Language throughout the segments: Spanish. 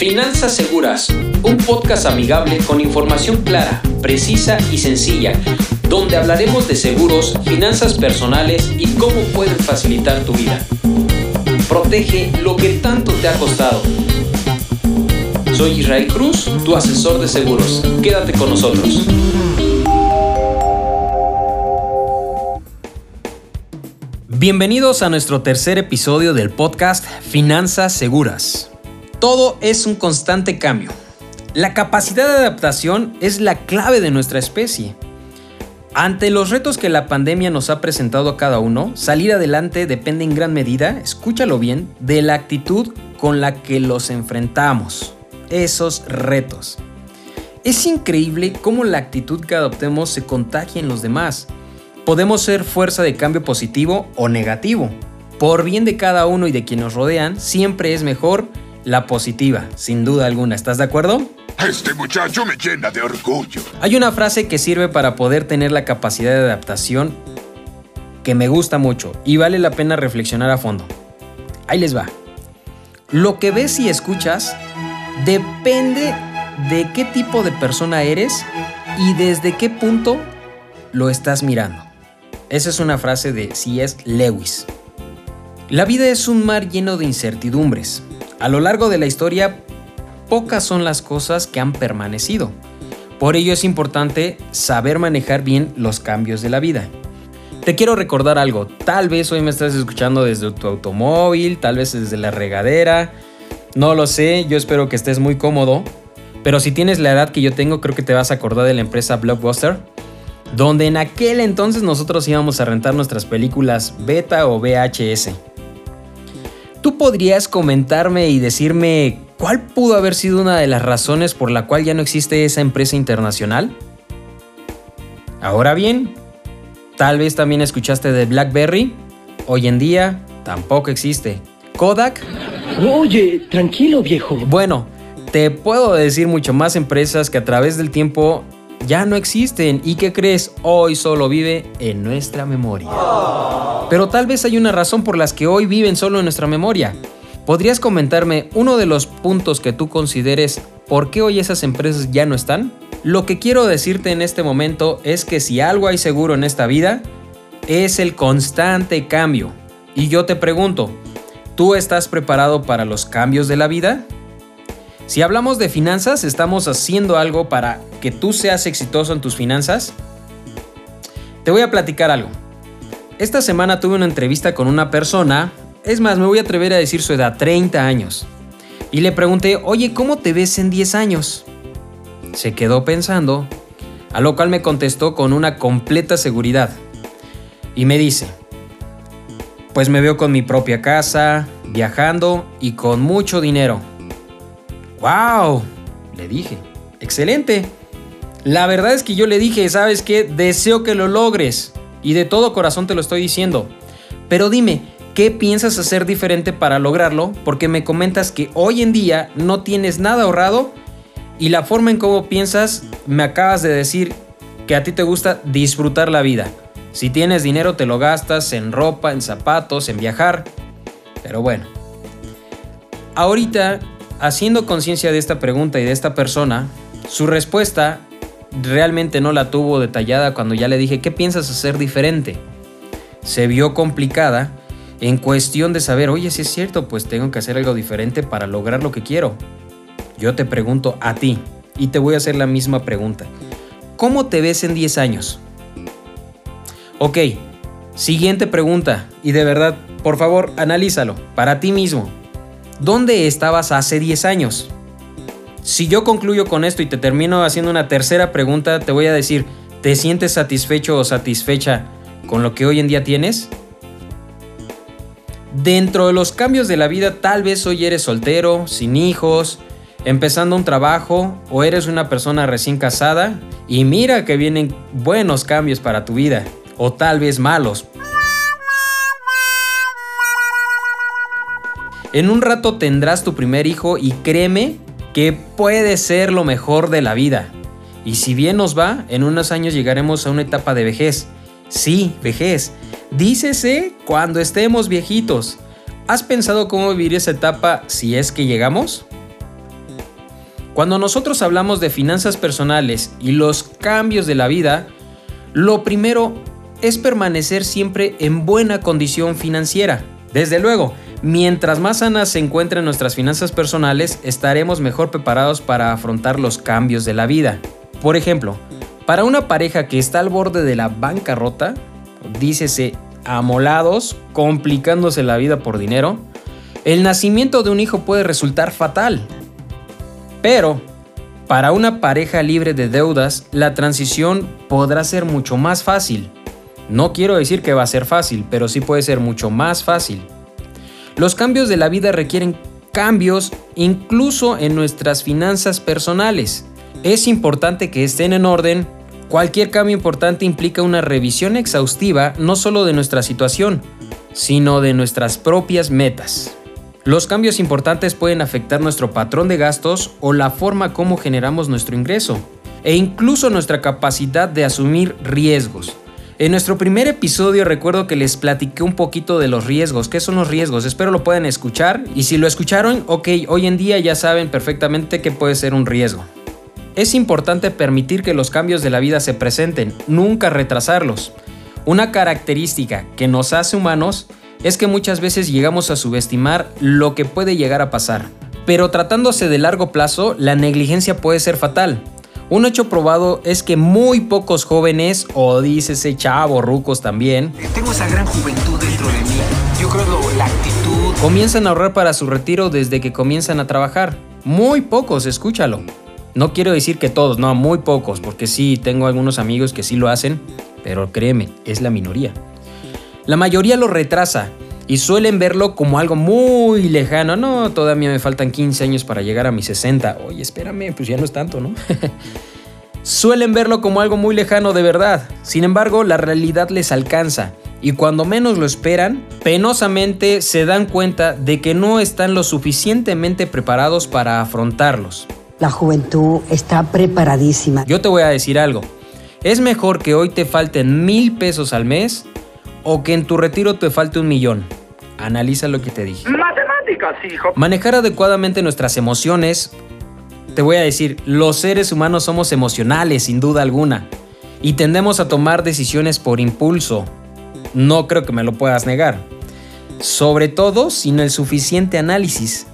Finanzas Seguras, un podcast amigable con información clara, precisa y sencilla, donde hablaremos de seguros, finanzas personales y cómo pueden facilitar tu vida. Protege lo que tanto te ha costado. Soy Israel Cruz, tu asesor de seguros. Quédate con nosotros. Bienvenidos a nuestro tercer episodio del podcast Finanzas Seguras. Todo es un constante cambio. La capacidad de adaptación es la clave de nuestra especie. Ante los retos que la pandemia nos ha presentado a cada uno, salir adelante depende en gran medida, escúchalo bien, de la actitud con la que los enfrentamos, esos retos. Es increíble cómo la actitud que adoptemos se contagia en los demás. Podemos ser fuerza de cambio positivo o negativo. Por bien de cada uno y de quienes nos rodean, siempre es mejor la positiva, sin duda alguna. ¿Estás de acuerdo? Este muchacho me llena de orgullo. Hay una frase que sirve para poder tener la capacidad de adaptación que me gusta mucho y vale la pena reflexionar a fondo. Ahí les va. Lo que ves y escuchas depende de qué tipo de persona eres y desde qué punto lo estás mirando. Esa es una frase de C.S. Lewis. La vida es un mar lleno de incertidumbres. A lo largo de la historia, pocas son las cosas que han permanecido. Por ello es importante saber manejar bien los cambios de la vida. Te quiero recordar algo, tal vez hoy me estás escuchando desde tu automóvil, tal vez desde la regadera, no lo sé, yo espero que estés muy cómodo, pero si tienes la edad que yo tengo creo que te vas a acordar de la empresa Blockbuster, donde en aquel entonces nosotros íbamos a rentar nuestras películas beta o VHS. ¿Tú podrías comentarme y decirme cuál pudo haber sido una de las razones por la cual ya no existe esa empresa internacional? Ahora bien, tal vez también escuchaste de BlackBerry. Hoy en día tampoco existe. Kodak. Oye, tranquilo viejo. Bueno, te puedo decir mucho más empresas que a través del tiempo ya no existen y que crees hoy solo vive en nuestra memoria. Pero tal vez hay una razón por las que hoy viven solo en nuestra memoria. ¿Podrías comentarme uno de los puntos que tú consideres por qué hoy esas empresas ya no están? Lo que quiero decirte en este momento es que si algo hay seguro en esta vida, es el constante cambio. Y yo te pregunto, ¿tú estás preparado para los cambios de la vida? Si hablamos de finanzas, ¿estamos haciendo algo para que tú seas exitoso en tus finanzas? Te voy a platicar algo. Esta semana tuve una entrevista con una persona, es más, me voy a atrever a decir su edad, 30 años. Y le pregunté, oye, ¿cómo te ves en 10 años? Se quedó pensando, a lo cual me contestó con una completa seguridad. Y me dice, pues me veo con mi propia casa, viajando y con mucho dinero. ¡Wow! Le dije. Excelente. La verdad es que yo le dije, ¿sabes qué? Deseo que lo logres. Y de todo corazón te lo estoy diciendo. Pero dime, ¿qué piensas hacer diferente para lograrlo? Porque me comentas que hoy en día no tienes nada ahorrado y la forma en cómo piensas me acabas de decir que a ti te gusta disfrutar la vida. Si tienes dinero te lo gastas en ropa, en zapatos, en viajar. Pero bueno. Ahorita haciendo conciencia de esta pregunta y de esta persona, su respuesta realmente no la tuvo detallada cuando ya le dije, ¿qué piensas hacer diferente? Se vio complicada en cuestión de saber, oye, si es cierto, pues tengo que hacer algo diferente para lograr lo que quiero. Yo te pregunto a ti y te voy a hacer la misma pregunta. ¿Cómo te ves en 10 años? Ok, siguiente pregunta y de verdad, por favor, analízalo para ti mismo. ¿Dónde estabas hace 10 años? Si yo concluyo con esto y te termino haciendo una tercera pregunta, te voy a decir, ¿te sientes satisfecho o satisfecha con lo que hoy en día tienes? Dentro de los cambios de la vida, tal vez hoy eres soltero, sin hijos, empezando un trabajo o eres una persona recién casada y mira que vienen buenos cambios para tu vida o tal vez malos, En un rato tendrás tu primer hijo y créeme que puede ser lo mejor de la vida. Y si bien nos va, en unos años llegaremos a una etapa de vejez. Sí, vejez. Dícese cuando estemos viejitos. ¿Has pensado cómo vivir esa etapa si es que llegamos? Cuando nosotros hablamos de finanzas personales y los cambios de la vida, lo primero es permanecer siempre en buena condición financiera. Desde luego, mientras más sanas se encuentren nuestras finanzas personales, estaremos mejor preparados para afrontar los cambios de la vida. Por ejemplo, para una pareja que está al borde de la bancarrota, dícese amolados, complicándose la vida por dinero, el nacimiento de un hijo puede resultar fatal. Pero, para una pareja libre de deudas, la transición podrá ser mucho más fácil. No quiero decir que va a ser fácil, pero sí puede ser mucho más fácil. Los cambios de la vida requieren cambios incluso en nuestras finanzas personales. Es importante que estén en orden. Cualquier cambio importante implica una revisión exhaustiva no solo de nuestra situación, sino de nuestras propias metas. Los cambios importantes pueden afectar nuestro patrón de gastos o la forma como generamos nuestro ingreso, e incluso nuestra capacidad de asumir riesgos. En nuestro primer episodio recuerdo que les platiqué un poquito de los riesgos. ¿Qué son los riesgos? Espero lo puedan escuchar. Y si lo escucharon, ok, hoy en día ya saben perfectamente que puede ser un riesgo. Es importante permitir que los cambios de la vida se presenten, nunca retrasarlos. Una característica que nos hace humanos es que muchas veces llegamos a subestimar lo que puede llegar a pasar. Pero tratándose de largo plazo, la negligencia puede ser fatal. Un hecho probado es que muy pocos jóvenes, o dícese chavos, rucos también, Tengo esa gran juventud dentro de mí. Yo creo que la actitud. comienzan a ahorrar para su retiro desde que comienzan a trabajar. Muy pocos, escúchalo. No quiero decir que todos, no, muy pocos, porque sí, tengo algunos amigos que sí lo hacen, pero créeme, es la minoría. La mayoría lo retrasa y suelen verlo como algo muy lejano. No, todavía me faltan 15 años para llegar a mis 60. Oye, espérame, pues ya no es tanto, ¿no? suelen verlo como algo muy lejano de verdad. Sin embargo, la realidad les alcanza y cuando menos lo esperan, penosamente se dan cuenta de que no están lo suficientemente preparados para afrontarlos. La juventud está preparadísima. Yo te voy a decir algo. Es mejor que hoy te falten mil pesos al mes o que en tu retiro te falte un millón. Analiza lo que te dije. Matemáticas, hijo. Manejar adecuadamente nuestras emociones. Te voy a decir, los seres humanos somos emocionales, sin duda alguna. Y tendemos a tomar decisiones por impulso. No creo que me lo puedas negar. Sobre todo sin el suficiente análisis.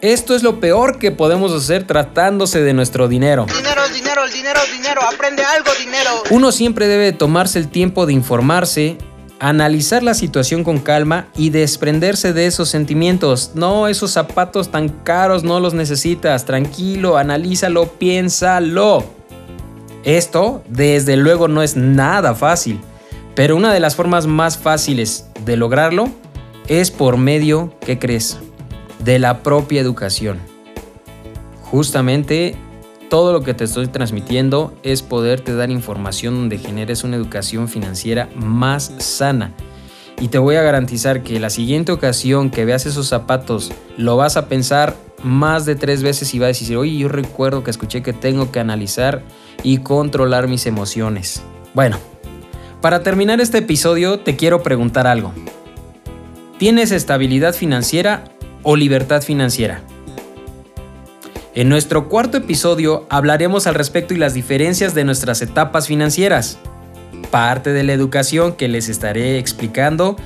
Esto es lo peor que podemos hacer tratándose de nuestro dinero. Dinero, dinero, el dinero, dinero. Aprende algo, dinero. Uno siempre debe tomarse el tiempo de informarse, analizar la situación con calma y desprenderse de esos sentimientos. No, esos zapatos tan caros no los necesitas. Tranquilo, analízalo, piénsalo. Esto, desde luego, no es nada fácil, pero una de las formas más fáciles de lograrlo es por medio, ¿qué crees? De la propia educación. Justamente todo lo que te estoy transmitiendo es poderte dar información donde generes una educación financiera más sana. Y te voy a garantizar que la siguiente ocasión que veas esos zapatos lo vas a pensar más de tres veces y vas a decir, oye, yo recuerdo que escuché que tengo que analizar y controlar mis emociones. Bueno, para terminar este episodio te quiero preguntar algo. ¿Tienes estabilidad financiera o libertad financiera? En nuestro cuarto episodio hablaremos al respecto y las diferencias de nuestras etapas financieras, parte de la educación que les estaré explicando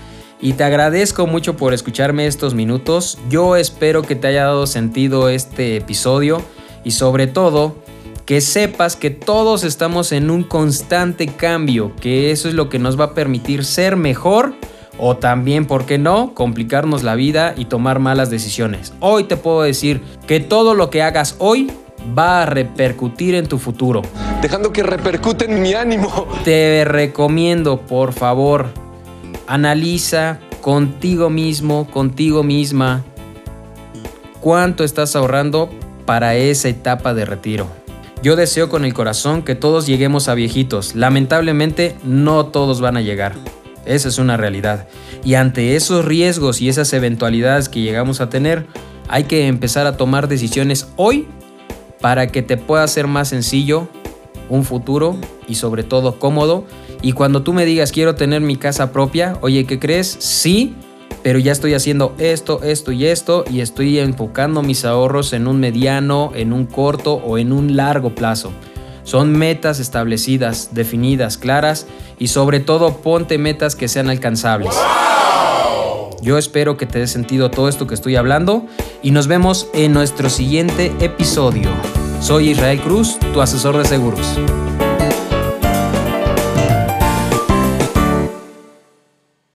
y te agradezco mucho por escucharme estos minutos. Yo espero que te haya dado sentido este episodio y sobre todo que sepas que todos estamos en un constante cambio, que eso es lo que nos va a permitir ser mejor o también, ¿por qué no?, complicarnos la vida y tomar malas decisiones. Hoy te puedo decir que todo lo que hagas hoy va a repercutir en tu futuro. dejando que repercute en mi ánimo. Te recomiendo, por favor, analiza contigo mismo, contigo misma, cuánto estás ahorrando para esa etapa de retiro. Yo deseo con el corazón que todos lleguemos a viejitos. Lamentablemente no todos van a llegar. Esa es una realidad. Y ante esos riesgos y esas eventualidades que llegamos a tener, hay que empezar a tomar decisiones hoy para que te pueda ser más sencillo un futuro y sobre todo cómodo. Y cuando tú me digas quiero tener mi casa propia, oye, ¿qué crees? Sí, pero ya estoy haciendo esto, esto y esto y estoy enfocando mis ahorros en un mediano, en un corto o en un largo plazo. Son metas establecidas, definidas, claras y sobre todo ponte metas que sean alcanzables. Yo espero que te dé sentido todo esto que estoy hablando y nos vemos en nuestro siguiente episodio. Soy Israel Cruz, tu asesor de seguros.